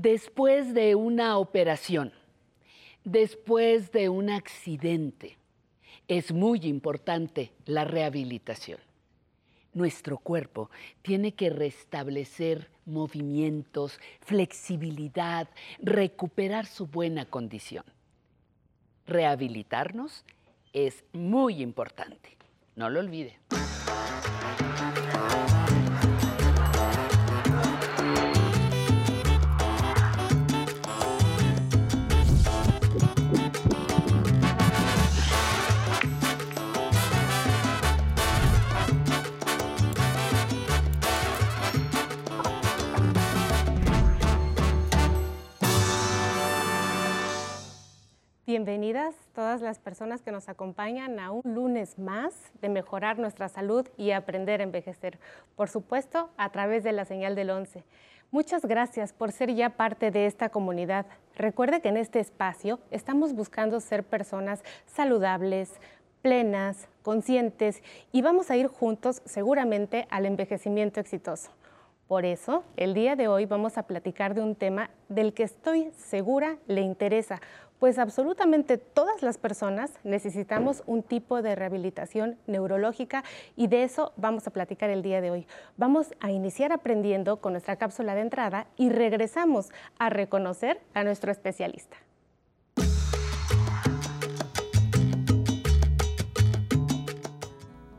Después de una operación, después de un accidente, es muy importante la rehabilitación. Nuestro cuerpo tiene que restablecer movimientos, flexibilidad, recuperar su buena condición. Rehabilitarnos es muy importante. No lo olvide. Bienvenidas todas las personas que nos acompañan a un lunes más de mejorar nuestra salud y aprender a envejecer. Por supuesto, a través de la señal del 11. Muchas gracias por ser ya parte de esta comunidad. Recuerde que en este espacio estamos buscando ser personas saludables, plenas, conscientes y vamos a ir juntos seguramente al envejecimiento exitoso. Por eso, el día de hoy vamos a platicar de un tema del que estoy segura le interesa, pues absolutamente todas las personas necesitamos un tipo de rehabilitación neurológica y de eso vamos a platicar el día de hoy. Vamos a iniciar aprendiendo con nuestra cápsula de entrada y regresamos a reconocer a nuestro especialista.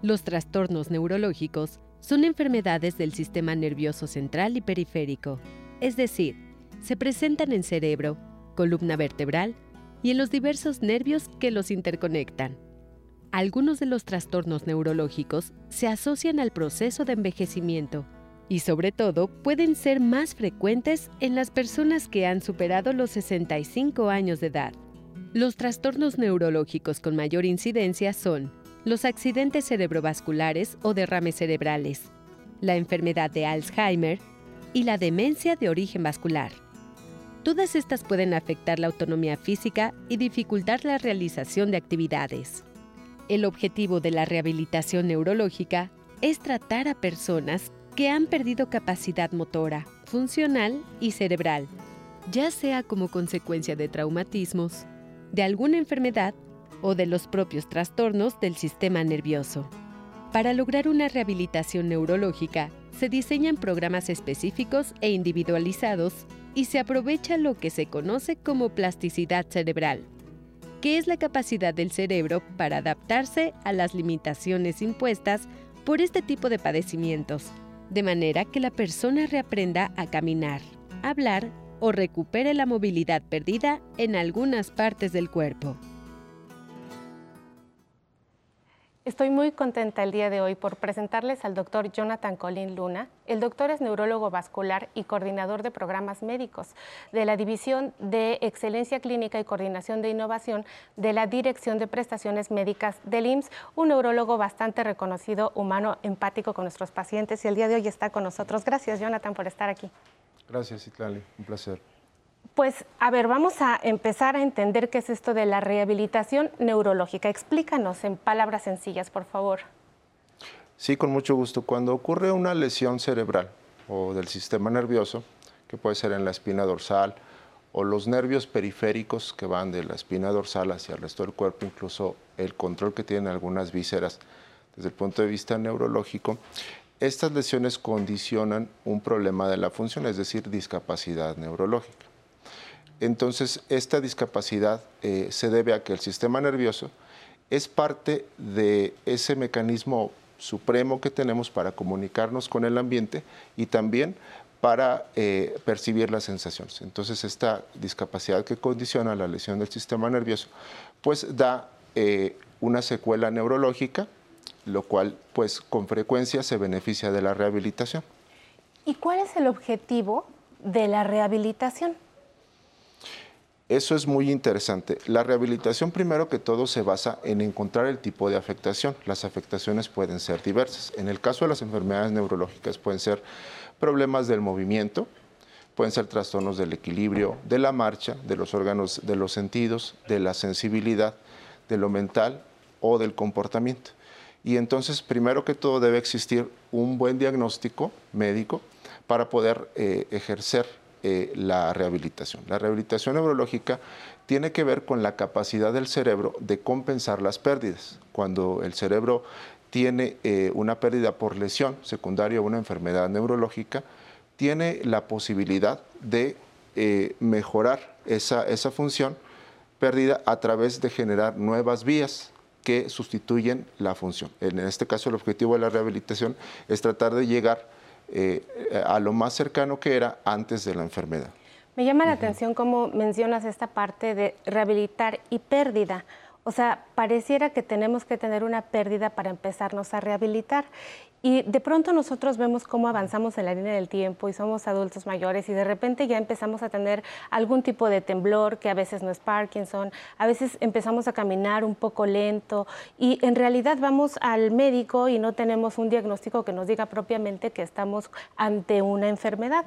Los trastornos neurológicos son enfermedades del sistema nervioso central y periférico, es decir, se presentan en cerebro, columna vertebral, y en los diversos nervios que los interconectan. Algunos de los trastornos neurológicos se asocian al proceso de envejecimiento y sobre todo pueden ser más frecuentes en las personas que han superado los 65 años de edad. Los trastornos neurológicos con mayor incidencia son los accidentes cerebrovasculares o derrames cerebrales, la enfermedad de Alzheimer y la demencia de origen vascular. Todas estas pueden afectar la autonomía física y dificultar la realización de actividades. El objetivo de la rehabilitación neurológica es tratar a personas que han perdido capacidad motora, funcional y cerebral, ya sea como consecuencia de traumatismos, de alguna enfermedad o de los propios trastornos del sistema nervioso. Para lograr una rehabilitación neurológica, se diseñan programas específicos e individualizados y se aprovecha lo que se conoce como plasticidad cerebral, que es la capacidad del cerebro para adaptarse a las limitaciones impuestas por este tipo de padecimientos, de manera que la persona reaprenda a caminar, hablar o recupere la movilidad perdida en algunas partes del cuerpo. Estoy muy contenta el día de hoy por presentarles al doctor Jonathan Colin Luna. El doctor es neurólogo vascular y coordinador de programas médicos de la División de Excelencia Clínica y Coordinación de Innovación de la Dirección de Prestaciones Médicas del IMSS, un neurólogo bastante reconocido, humano, empático con nuestros pacientes y el día de hoy está con nosotros. Gracias, Jonathan, por estar aquí. Gracias, Itlali. Un placer. Pues, a ver, vamos a empezar a entender qué es esto de la rehabilitación neurológica. Explícanos en palabras sencillas, por favor. Sí, con mucho gusto. Cuando ocurre una lesión cerebral o del sistema nervioso, que puede ser en la espina dorsal, o los nervios periféricos que van de la espina dorsal hacia el resto del cuerpo, incluso el control que tienen algunas vísceras desde el punto de vista neurológico, estas lesiones condicionan un problema de la función, es decir, discapacidad neurológica. Entonces, esta discapacidad eh, se debe a que el sistema nervioso es parte de ese mecanismo supremo que tenemos para comunicarnos con el ambiente y también para eh, percibir las sensaciones. Entonces, esta discapacidad que condiciona la lesión del sistema nervioso, pues da eh, una secuela neurológica, lo cual, pues, con frecuencia se beneficia de la rehabilitación. ¿Y cuál es el objetivo de la rehabilitación? Eso es muy interesante. La rehabilitación primero que todo se basa en encontrar el tipo de afectación. Las afectaciones pueden ser diversas. En el caso de las enfermedades neurológicas pueden ser problemas del movimiento, pueden ser trastornos del equilibrio, de la marcha, de los órganos de los sentidos, de la sensibilidad, de lo mental o del comportamiento. Y entonces, primero que todo, debe existir un buen diagnóstico médico para poder eh, ejercer eh, la rehabilitación. La rehabilitación neurológica tiene que ver con la capacidad del cerebro de compensar las pérdidas. Cuando el cerebro tiene eh, una pérdida por lesión secundaria a una enfermedad neurológica, tiene la posibilidad de eh, mejorar esa, esa función perdida a través de generar nuevas vías que sustituyen la función. En este caso, el objetivo de la rehabilitación es tratar de llegar eh, a lo más cercano que era antes de la enfermedad. Me llama la atención cómo mencionas esta parte de rehabilitar y pérdida. O sea, pareciera que tenemos que tener una pérdida para empezarnos a rehabilitar. Y de pronto nosotros vemos cómo avanzamos en la línea del tiempo y somos adultos mayores y de repente ya empezamos a tener algún tipo de temblor que a veces no es Parkinson, a veces empezamos a caminar un poco lento y en realidad vamos al médico y no tenemos un diagnóstico que nos diga propiamente que estamos ante una enfermedad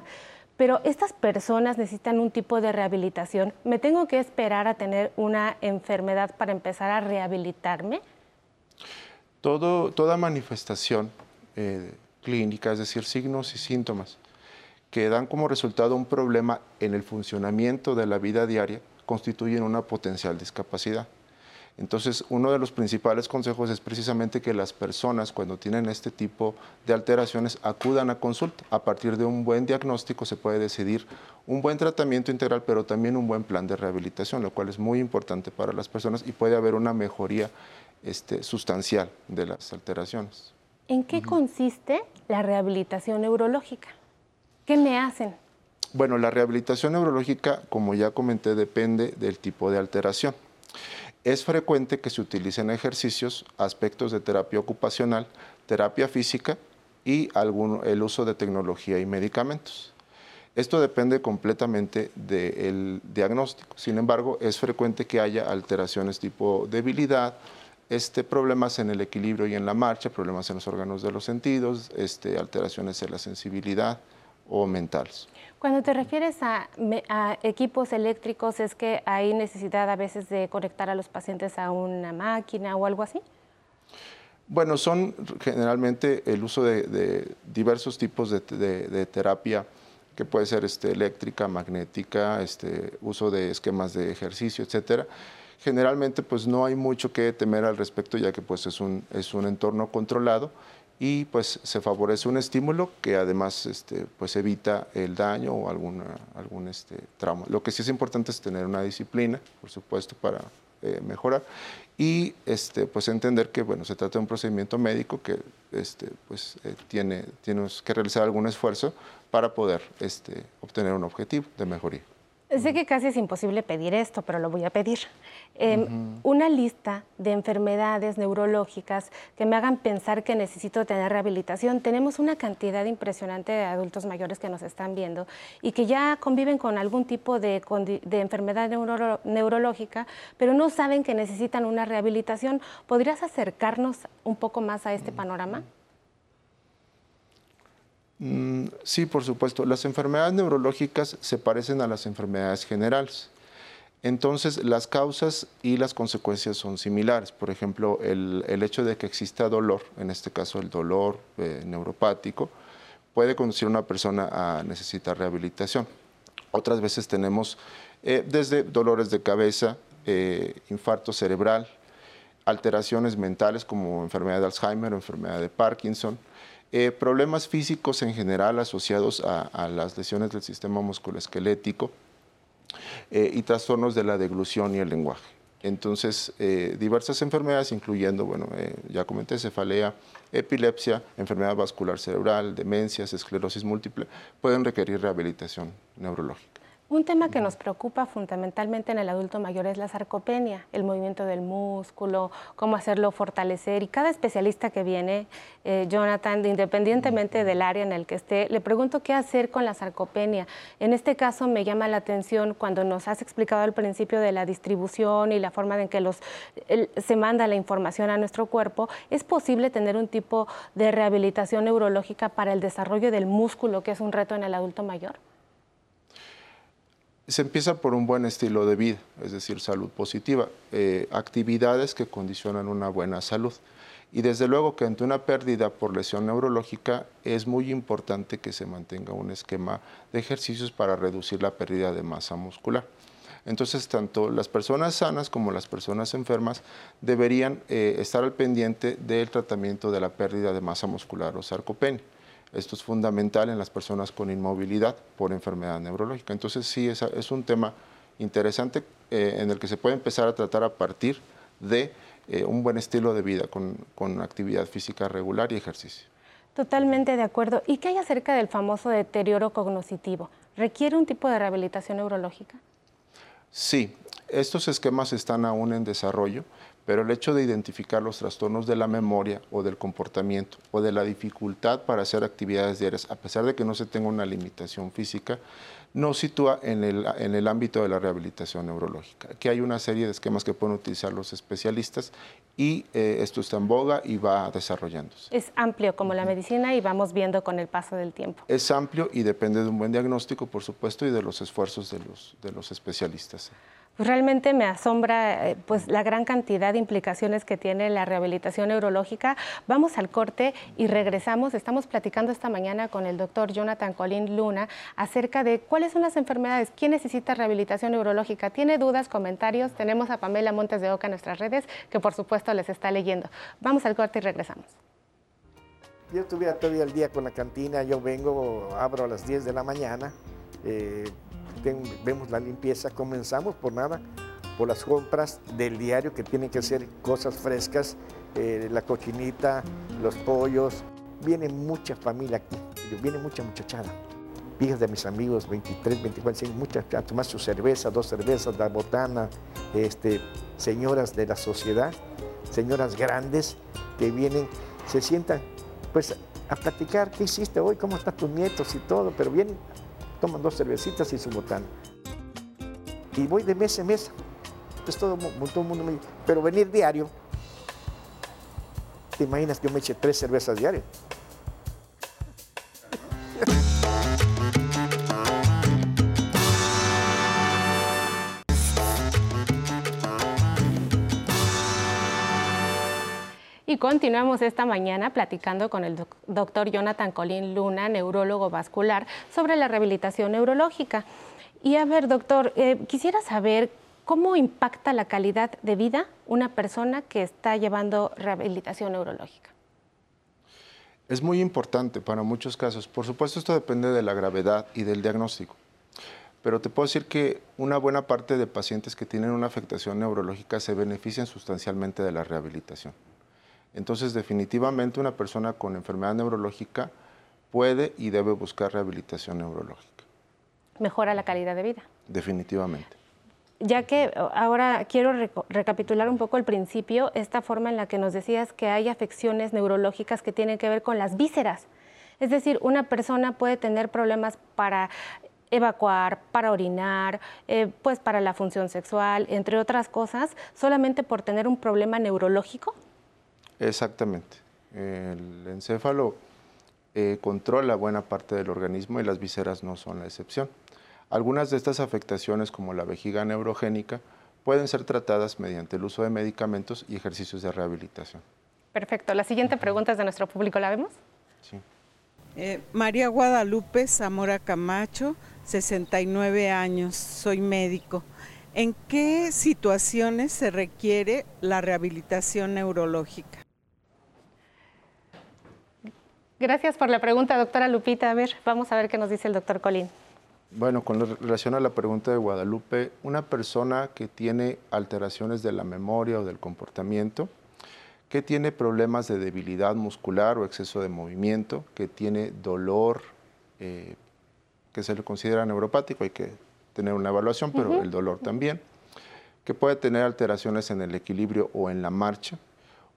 pero estas personas necesitan un tipo de rehabilitación. ¿Me tengo que esperar a tener una enfermedad para empezar a rehabilitarme? Todo, toda manifestación eh, clínica, es decir, signos y síntomas que dan como resultado un problema en el funcionamiento de la vida diaria, constituyen una potencial discapacidad. Entonces, uno de los principales consejos es precisamente que las personas cuando tienen este tipo de alteraciones acudan a consulta. A partir de un buen diagnóstico se puede decidir un buen tratamiento integral, pero también un buen plan de rehabilitación, lo cual es muy importante para las personas y puede haber una mejoría este, sustancial de las alteraciones. ¿En qué consiste la rehabilitación neurológica? ¿Qué me hacen? Bueno, la rehabilitación neurológica, como ya comenté, depende del tipo de alteración. Es frecuente que se utilicen ejercicios, aspectos de terapia ocupacional, terapia física y el uso de tecnología y medicamentos. Esto depende completamente del diagnóstico. Sin embargo, es frecuente que haya alteraciones tipo debilidad, este, problemas en el equilibrio y en la marcha, problemas en los órganos de los sentidos, este, alteraciones en la sensibilidad o mentales. Cuando te refieres a, equipos eléctricos, ¿es que hay necesidad a veces de conectar a los pacientes a una máquina o algo así? Bueno, son generalmente el uso de, diversos tipos de, terapia, que puede ser este, eléctrica, magnética, este, uso de esquemas de ejercicio, etcétera. Generalmente, pues no hay mucho que temer al respecto, ya que pues es un, es un entorno controlado y pues se favorece un estímulo que además este, pues evita el daño o alguna, algún este, trauma. Lo que sí es importante es tener una disciplina, por supuesto, para eh, mejorar y este, pues entender que bueno, se trata de un procedimiento médico que este, pues, eh, tiene, tienes que realizar algún esfuerzo para poder este, obtener un objetivo de mejoría. Sé que casi es imposible pedir esto, pero lo voy a pedir. Em, una lista de enfermedades neurológicas que me hagan pensar que necesito tener rehabilitación. Tenemos una cantidad impresionante de adultos mayores que nos están viendo y que ya conviven con algún tipo de, enfermedad neurológica, pero no saben que necesitan una rehabilitación. ¿Podrías acercarnos un poco más a este panorama? Mm, sí, por supuesto. Las enfermedades neurológicas se parecen a las enfermedades generales. Entonces, las causas y las consecuencias son similares. Por ejemplo, el, hecho de que exista dolor, en este caso el dolor eh, neuropático, puede conducir a una persona a necesitar rehabilitación. Otras veces tenemos eh, desde dolores de cabeza, eh, infarto cerebral, alteraciones mentales como enfermedad de Alzheimer o enfermedad de Parkinson, problemas físicos en general asociados a, a las lesiones del sistema musculoesquelético, eh, y trastornos de la deglución y el lenguaje. Entonces, eh, diversas enfermedades, incluyendo, bueno, eh, ya comenté, cefalea, epilepsia, enfermedad vascular cerebral, demencias, esclerosis múltiple, pueden requerir rehabilitación neurológica. Un tema que nos preocupa fundamentalmente en el adulto mayor es la sarcopenia, el movimiento del músculo, cómo hacerlo fortalecer. Y cada especialista que viene, eh, Jonathan, independientemente del área en el que esté, le pregunto qué hacer con la sarcopenia. En este caso me llama la atención cuando nos has explicado al principio de la distribución y la forma en que se manda la información a nuestro cuerpo. ¿Es posible tener un tipo de rehabilitación neurológica para el desarrollo del músculo, que es un reto en el adulto mayor? Se empieza por un buen estilo de vida, es decir, salud positiva, eh, actividades que condicionan una buena salud. Y desde luego que ante una pérdida por lesión neurológica es muy importante que se mantenga un esquema de ejercicios para reducir la pérdida de masa muscular. Entonces, tanto las personas sanas como las personas enfermas deberían eh, estar al pendiente del tratamiento de la pérdida de masa muscular o sarcopenia. Esto es fundamental en las personas con inmovilidad por enfermedad neurológica. Entonces, sí, es, es un tema interesante eh, en el que se puede empezar a tratar a partir de eh, un buen estilo de vida con, con actividad física regular y ejercicio. Totalmente de acuerdo. ¿Y qué hay acerca del famoso deterioro cognitivo? ¿Requiere un tipo de rehabilitación neurológica? Sí, estos esquemas están aún en desarrollo, pero el hecho de identificar los trastornos de la memoria o del comportamiento o de la dificultad para hacer actividades diarias, a pesar de que no se tenga una limitación física, nos sitúa en el, en el ámbito de la rehabilitación neurológica. Aquí hay una serie de esquemas que pueden utilizar los especialistas y eh, esto está en boga y va desarrollándose. Es amplio como la medicina y vamos viendo con el paso del tiempo. Es amplio y depende de un buen diagnóstico, por supuesto, y de los esfuerzos de los, de los especialistas. Pues realmente me asombra eh, pues, la gran cantidad de implicaciones que tiene la rehabilitación neurológica. Vamos al corte y regresamos. Estamos platicando esta mañana con el doctor Jonathan Colín Luna acerca de cuáles son las enfermedades, quién necesita rehabilitación neurológica. ¿Tiene dudas, comentarios? Tenemos a Pamela Montes de Oca en nuestras redes, que por supuesto les está leyendo. Vamos al corte y regresamos. Yo estuviera todo el día con la cantina, yo vengo, abro a las 10 de la mañana. Eh, vemos la limpieza, comenzamos por nada, por las compras del diario que tienen que ser cosas frescas, eh, la cochinita, los pollos. Viene mucha familia aquí, viene mucha muchachada. Hijas de mis amigos, 23, 24, muchas a tomar su cerveza, dos cervezas, la botana, este, señoras de la sociedad, señoras grandes que vienen, se sientan pues a platicar qué hiciste hoy, cómo están tus nietos y todo, pero vienen toman dos cervecitas y su botana. Y voy de mes en mes. Entonces todo, todo el mundo me dice, pero venir diario, ¿te imaginas que yo me eche tres cervezas diarias? Continuamos esta mañana platicando con el doctor Jonathan Colín Luna, neurólogo vascular, sobre la rehabilitación neurológica. Y a ver, doctor, eh, quisiera saber cómo impacta la calidad de vida una persona que está llevando rehabilitación neurológica. Es muy importante para muchos casos. Por supuesto, esto depende de la gravedad y del diagnóstico. Pero te puedo decir que una buena parte de pacientes que tienen una afectación neurológica se benefician sustancialmente de la rehabilitación. Entonces, definitivamente una persona con enfermedad neurológica puede y debe buscar rehabilitación neurológica. Mejora la calidad de vida. Definitivamente. Ya que ahora quiero recapitular un poco el principio, esta forma en la que nos decías que hay afecciones neurológicas que tienen que ver con las vísceras. Es decir, una persona puede tener problemas para evacuar, para orinar, eh, pues para la función sexual, entre otras cosas, solamente por tener un problema neurológico. Exactamente. El encéfalo eh, controla buena parte del organismo y las vísceras no son la excepción. Algunas de estas afectaciones, como la vejiga neurogénica, pueden ser tratadas mediante el uso de medicamentos y ejercicios de rehabilitación. Perfecto. La siguiente pregunta es de nuestro público. ¿La vemos? Sí. Eh, María Guadalupe Zamora Camacho, 69 años, soy médico. ¿En qué situaciones se requiere la rehabilitación neurológica? Gracias por la pregunta, doctora Lupita. A ver, vamos a ver qué nos dice el doctor Colín. Bueno, con relación a la pregunta de Guadalupe, una persona que tiene alteraciones de la memoria o del comportamiento, que tiene problemas de debilidad muscular o exceso de movimiento, que tiene dolor eh, que se le considera neuropático, hay que tener una evaluación, pero el dolor también, que puede tener alteraciones en el equilibrio o en la marcha,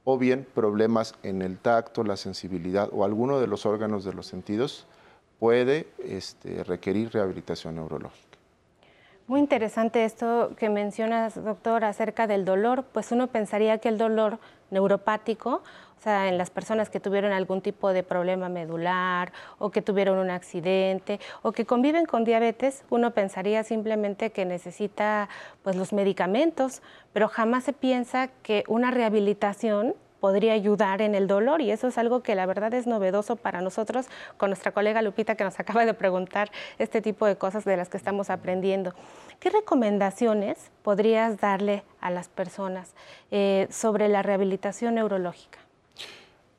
o bien problemas en el tacto, la sensibilidad o alguno de los órganos de los sentidos, puede este, requerir rehabilitación neurológica. Muy interesante esto que mencionas, doctor, acerca del dolor, pues uno pensaría que el dolor neuropático, o sea, en las personas que tuvieron algún tipo de problema medular o que tuvieron un accidente o que conviven con diabetes, uno pensaría simplemente que necesita pues los medicamentos, pero jamás se piensa que una rehabilitación podría ayudar en el dolor y eso es algo que la verdad es novedoso para nosotros con nuestra colega Lupita que nos acaba de preguntar este tipo de cosas de las que estamos aprendiendo. ¿Qué recomendaciones podrías darle a las personas eh, sobre la rehabilitación neurológica?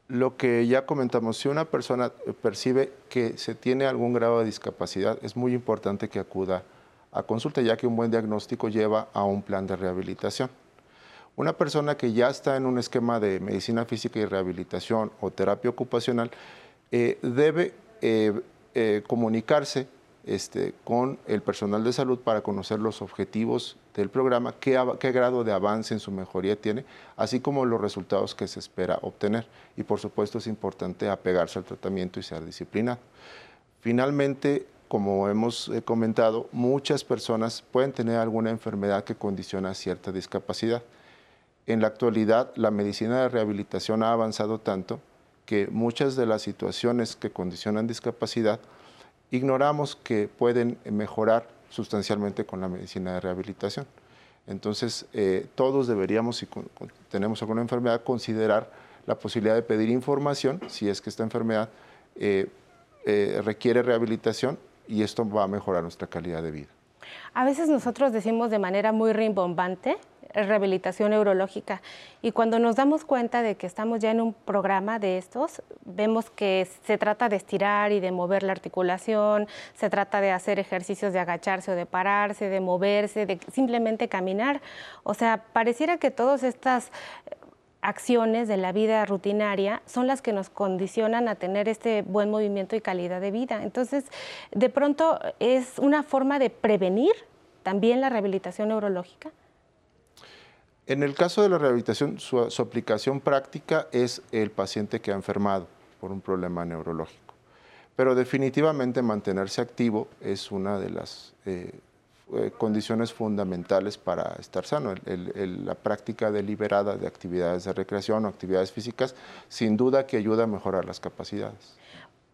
Lo que ya comentamos, si una persona percibe que se tiene algún grado de discapacidad, es muy importante que acuda a consulta, ya que un buen diagnóstico lleva a un plan de rehabilitación. Una persona que ya está en un esquema de medicina física y rehabilitación o terapia ocupacional eh, debe eh, eh, comunicarse este, con el personal de salud para conocer los objetivos del programa, qué, grado de avance en su mejoría tiene, así como los resultados que se espera obtener. Y por supuesto es importante apegarse al tratamiento y ser disciplinado. Finalmente, como hemos eh, comentado, muchas personas pueden tener alguna enfermedad que condiciona cierta discapacidad. En la actualidad, la medicina de rehabilitación ha avanzado tanto que muchas de las situaciones que condicionan discapacidad ignoramos que pueden mejorar sustancialmente con la medicina de rehabilitación. Entonces, eh, todos deberíamos, si tenemos alguna enfermedad, considerar la posibilidad de pedir información si es que esta enfermedad eh, eh, requiere rehabilitación y esto va a mejorar nuestra calidad de vida. A veces nosotros decimos de manera muy rimbombante rehabilitación neurológica. Y cuando nos damos cuenta de que estamos ya en un programa de estos, vemos que se trata de estirar y de mover la articulación, se trata de hacer ejercicios de agacharse o de pararse, de moverse, de simplemente caminar. O sea, pareciera que todas estas acciones de la vida rutinaria son las que nos condicionan a tener este buen movimiento y calidad de vida. Entonces, de pronto es una forma de prevenir también la rehabilitación neurológica. En el caso de la rehabilitación, su, aplicación práctica es el paciente que ha enfermado por un problema neurológico. Pero definitivamente mantenerse activo es una de las eh, eh, condiciones fundamentales para estar sano. la práctica deliberada de actividades de recreación o actividades físicas sin duda que ayuda a mejorar las capacidades.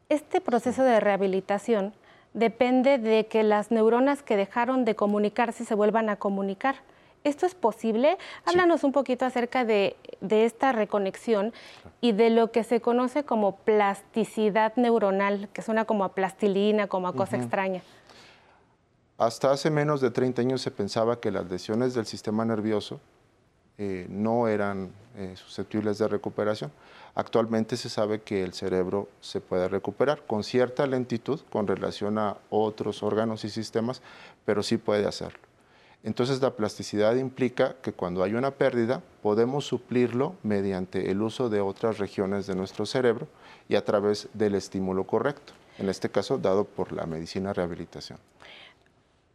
Este proceso de rehabilitación depende de que las neuronas que dejaron de comunicarse se vuelvan a comunicar. ¿Esto es posible? Háblanos un poquito acerca de, esta reconexión y de lo que se conoce como plasticidad neuronal, que suena como a plastilina, como a cosa extraña. Hasta hace menos de 30 años se pensaba que las lesiones del sistema nervioso eh, no eran eh, susceptibles de recuperación. Actualmente se sabe que el cerebro se puede recuperar con cierta lentitud con relación a otros órganos y sistemas, pero sí puede hacerlo. Entonces la plasticidad implica que cuando hay una pérdida podemos suplirlo mediante el uso de otras regiones de nuestro cerebro y a través del estímulo correcto, en este caso dado por la medicina rehabilitación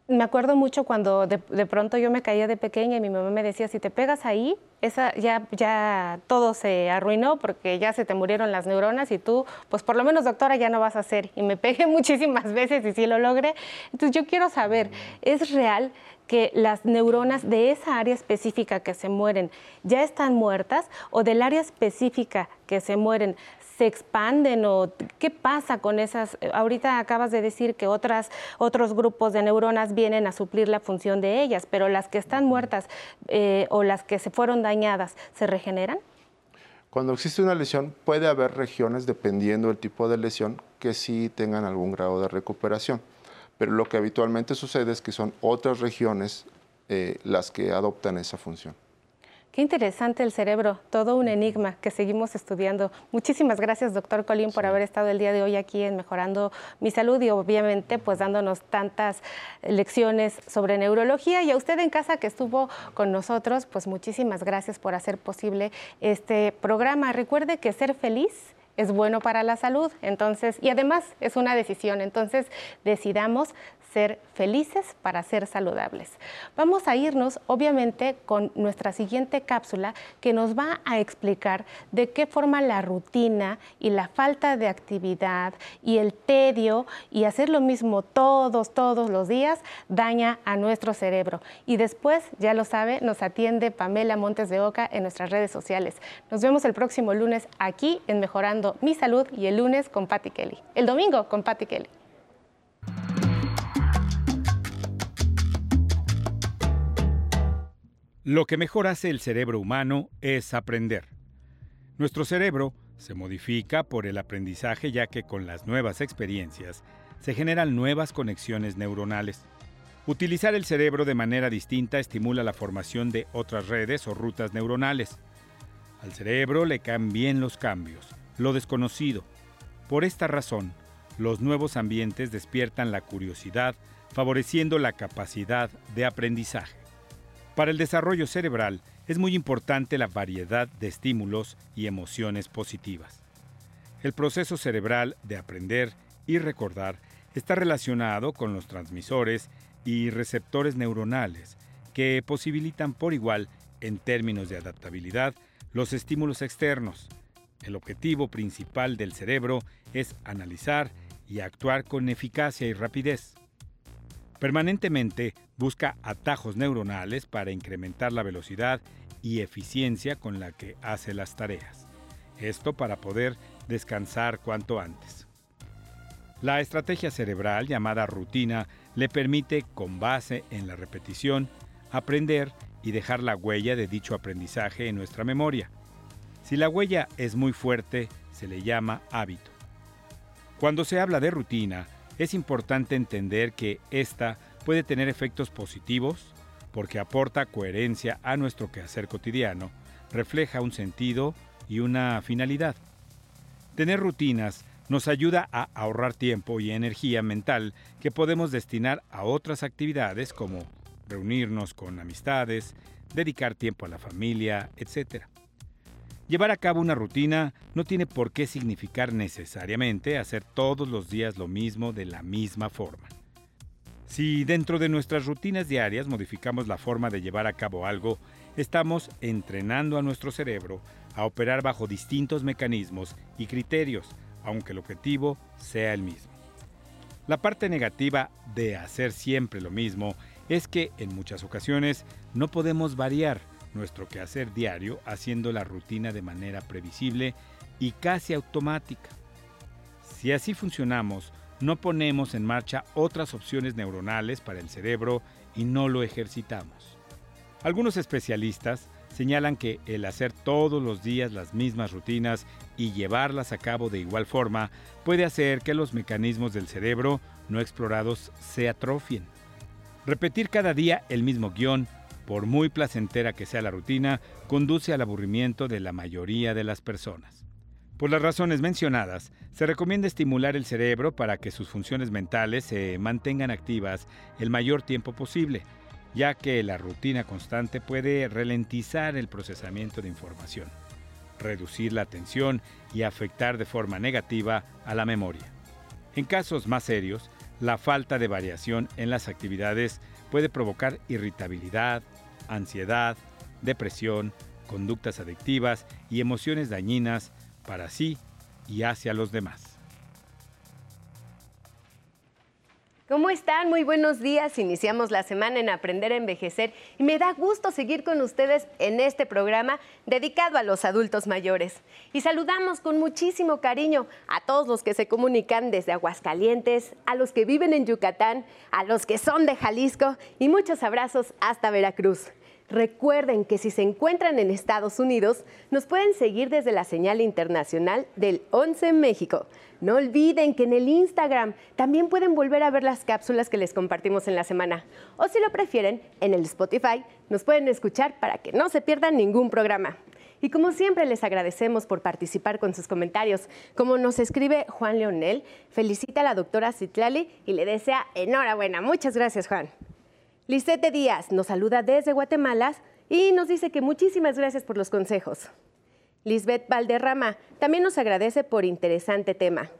me acuerdo mucho cuando de, pronto yo me caía de pequeña y mi mamá me decía, si te pegas ahí, esa, ya, ya todo se arruinó porque ya se te murieron las neuronas y tú, pues por lo menos doctora ya no vas a hacer. Y me pegué muchísimas veces y sí lo logré. Entonces yo quiero saber, ¿es real que las neuronas de esa área específica que se mueren ya están muertas o del área específica que se mueren se expanden o qué pasa con esas? Ahorita acabas de decir que otras, otros grupos de neuronas vienen a suplir la función de ellas, pero las que están muertas eh, o las que se fueron dañadas, ¿se regeneran? Cuando existe una lesión, puede haber regiones, dependiendo del tipo de lesión, que sí tengan algún grado de recuperación. Pero lo que habitualmente sucede es que son otras regiones eh, las que adoptan esa función. Qué interesante el cerebro, todo un enigma que seguimos estudiando. Muchísimas gracias, doctor Colín, por haber estado el día de hoy aquí en Mejorando mi Salud y obviamente pues dándonos tantas lecciones sobre neurología. Y a usted en casa que estuvo con nosotros, pues muchísimas gracias por hacer posible este programa. Recuerde que ser feliz es bueno para la salud, entonces, y además es una decisión, entonces decidamos ser felices para ser saludables. Vamos a irnos obviamente con nuestra siguiente cápsula que nos va a explicar de qué forma la rutina y la falta de actividad y el tedio y hacer lo mismo todos, todos los días daña a nuestro cerebro. Y después, ya lo sabe, nos atiende Pamela Montes de Oca en nuestras redes sociales. Nos vemos el próximo lunes aquí en Mejorando mi Salud y el lunes con Patty Kelly. El domingo con Patty Kelly. Lo que mejor hace el cerebro humano es aprender. Nuestro cerebro se modifica por el aprendizaje ya que con las nuevas experiencias se generan nuevas conexiones neuronales. Utilizar el cerebro de manera distinta estimula la formación de otras redes o rutas neuronales. Al cerebro le caen bien los cambios, lo desconocido. Por esta razón, los nuevos ambientes despiertan la curiosidad, favoreciendo la capacidad de aprendizaje. Para el desarrollo cerebral es muy importante la variedad de estímulos y emociones positivas. El proceso cerebral de aprender y recordar está relacionado con los transmisores y receptores neuronales que posibilitan por igual, en términos de adaptabilidad, los estímulos externos. El objetivo principal del cerebro es analizar y actuar con eficacia y rapidez. Permanentemente busca atajos neuronales para incrementar la velocidad y eficiencia con la que hace las tareas. Esto para poder descansar cuanto antes. La estrategia cerebral llamada rutina le permite, con base en la repetición, aprender y dejar la huella de dicho aprendizaje en nuestra memoria. Si la huella es muy fuerte, se le llama hábito. Cuando se habla de rutina, es importante entender que esta puede tener efectos positivos porque aporta coherencia a nuestro quehacer cotidiano, refleja un sentido y una finalidad. Tener rutinas nos ayuda a ahorrar tiempo y energía mental que podemos destinar a otras actividades como reunirnos con amistades, dedicar tiempo a la familia, etc. Llevar a cabo una rutina no tiene por qué significar necesariamente hacer todos los días lo mismo de la misma forma. Si dentro de nuestras rutinas diarias modificamos la forma de llevar a cabo algo, estamos entrenando a nuestro cerebro a operar bajo distintos mecanismos y criterios aunque el objetivo sea el mismo. La parte negativa de hacer siempre lo mismo es que en muchas ocasiones no podemos variar nuestro quehacer diario haciendo la rutina de manera previsible y casi automática. Si así funcionamos, no ponemos en marcha otras opciones neuronales para el cerebro y no lo ejercitamos. Algunos especialistas señalan que el hacer todos los días las mismas rutinas y llevarlas a cabo de igual forma puede hacer que los mecanismos del cerebro no explorados se atrofien. Repetir cada día el mismo guion, por muy placentera que sea la rutina, conduce al aburrimiento de la mayoría de las personas. Por las razones mencionadas, se recomienda estimular el cerebro para que sus funciones mentales se mantengan activas el mayor tiempo posible, ya que la rutina constante puede ralentizar el procesamiento de información, reducir la atención y afectar de forma negativa a la memoria. En casos más serios, la falta de variación en las actividades puede provocar irritabilidad, ansiedad, depresión, conductas adictivas y emociones dañinas para sí y hacia los demás. ¿Cómo están? Muy buenos días. Iniciamos la semana en Aprender a Envejecer y me da gusto seguir con ustedes en este programa dedicado a los adultos mayores. Y saludamos con muchísimo cariño a todos los que se comunican desde Aguascalientes, a los que viven en Yucatán, a los que son de Jalisco y muchos abrazos hasta Veracruz. Recuerden que si se encuentran en Estados Unidos, nos pueden seguir desde la señal internacional del 11 México. No olviden que en el Instagram también pueden volver a ver las cápsulas que les compartimos en la semana. O si lo prefieren, en el Spotify nos pueden escuchar para que no se pierdan ningún programa. Y como siempre les agradecemos por participar con sus comentarios. Como nos escribe Juan Leonel, felicita a la doctora Citlali y le desea enhorabuena. Muchas gracias, Juan. Lisette Díaz nos saluda desde Guatemala y nos dice que muchísimas gracias por los consejos. Lisbeth Valderrama también nos agradece por interesante tema.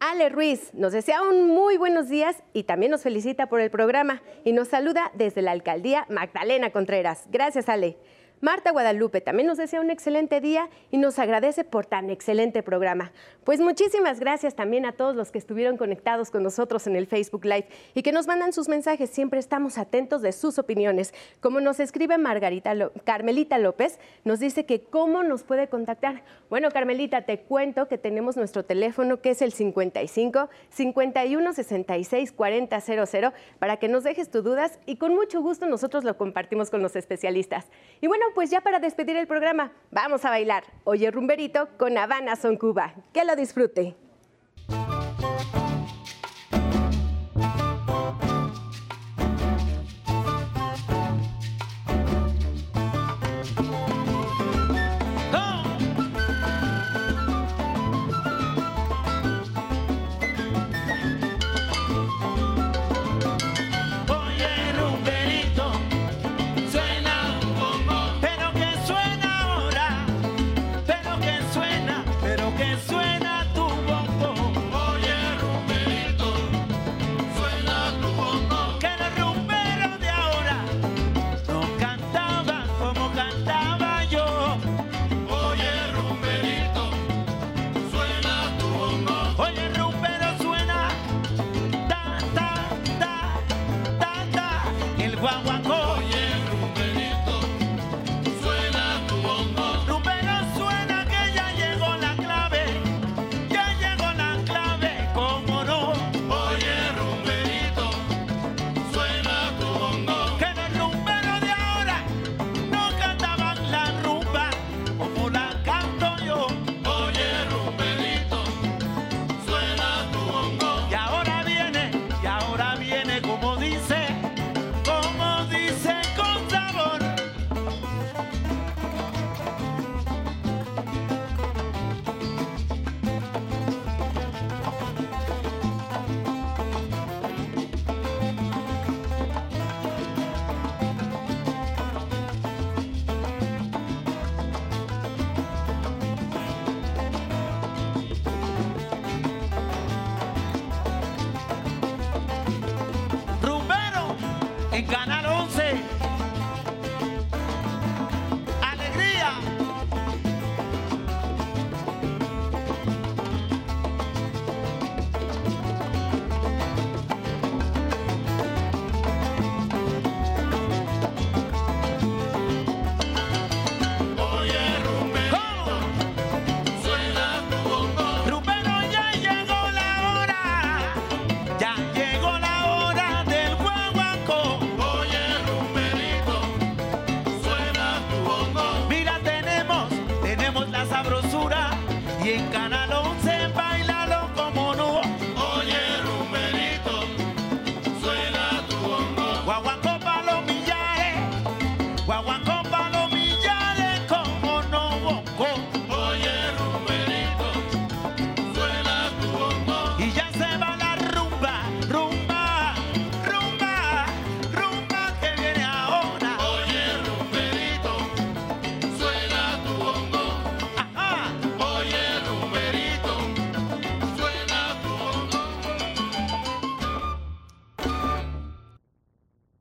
Ale Ruiz nos desea un muy buenos días y también nos felicita por el programa y nos saluda desde la alcaldía Magdalena Contreras. Gracias, Ale. Marta Guadalupe también nos desea un excelente día y nos agradece por tan excelente programa. Pues muchísimas gracias también a todos los que estuvieron conectados con nosotros en el Facebook Live y que nos mandan sus mensajes. Siempre estamos atentos de sus opiniones. Como nos escribe Margarita Carmelita López, nos dice que cómo nos puede contactar. Bueno, Carmelita, te cuento que tenemos nuestro teléfono que es el 55 51 66 40 00 para que nos dejes tus dudas y con mucho gusto nosotros lo compartimos con los especialistas. Y bueno, pues ya para despedir el programa, vamos a bailar. Oye Rumberito con Habana Son Cuba. Que lo disfrute.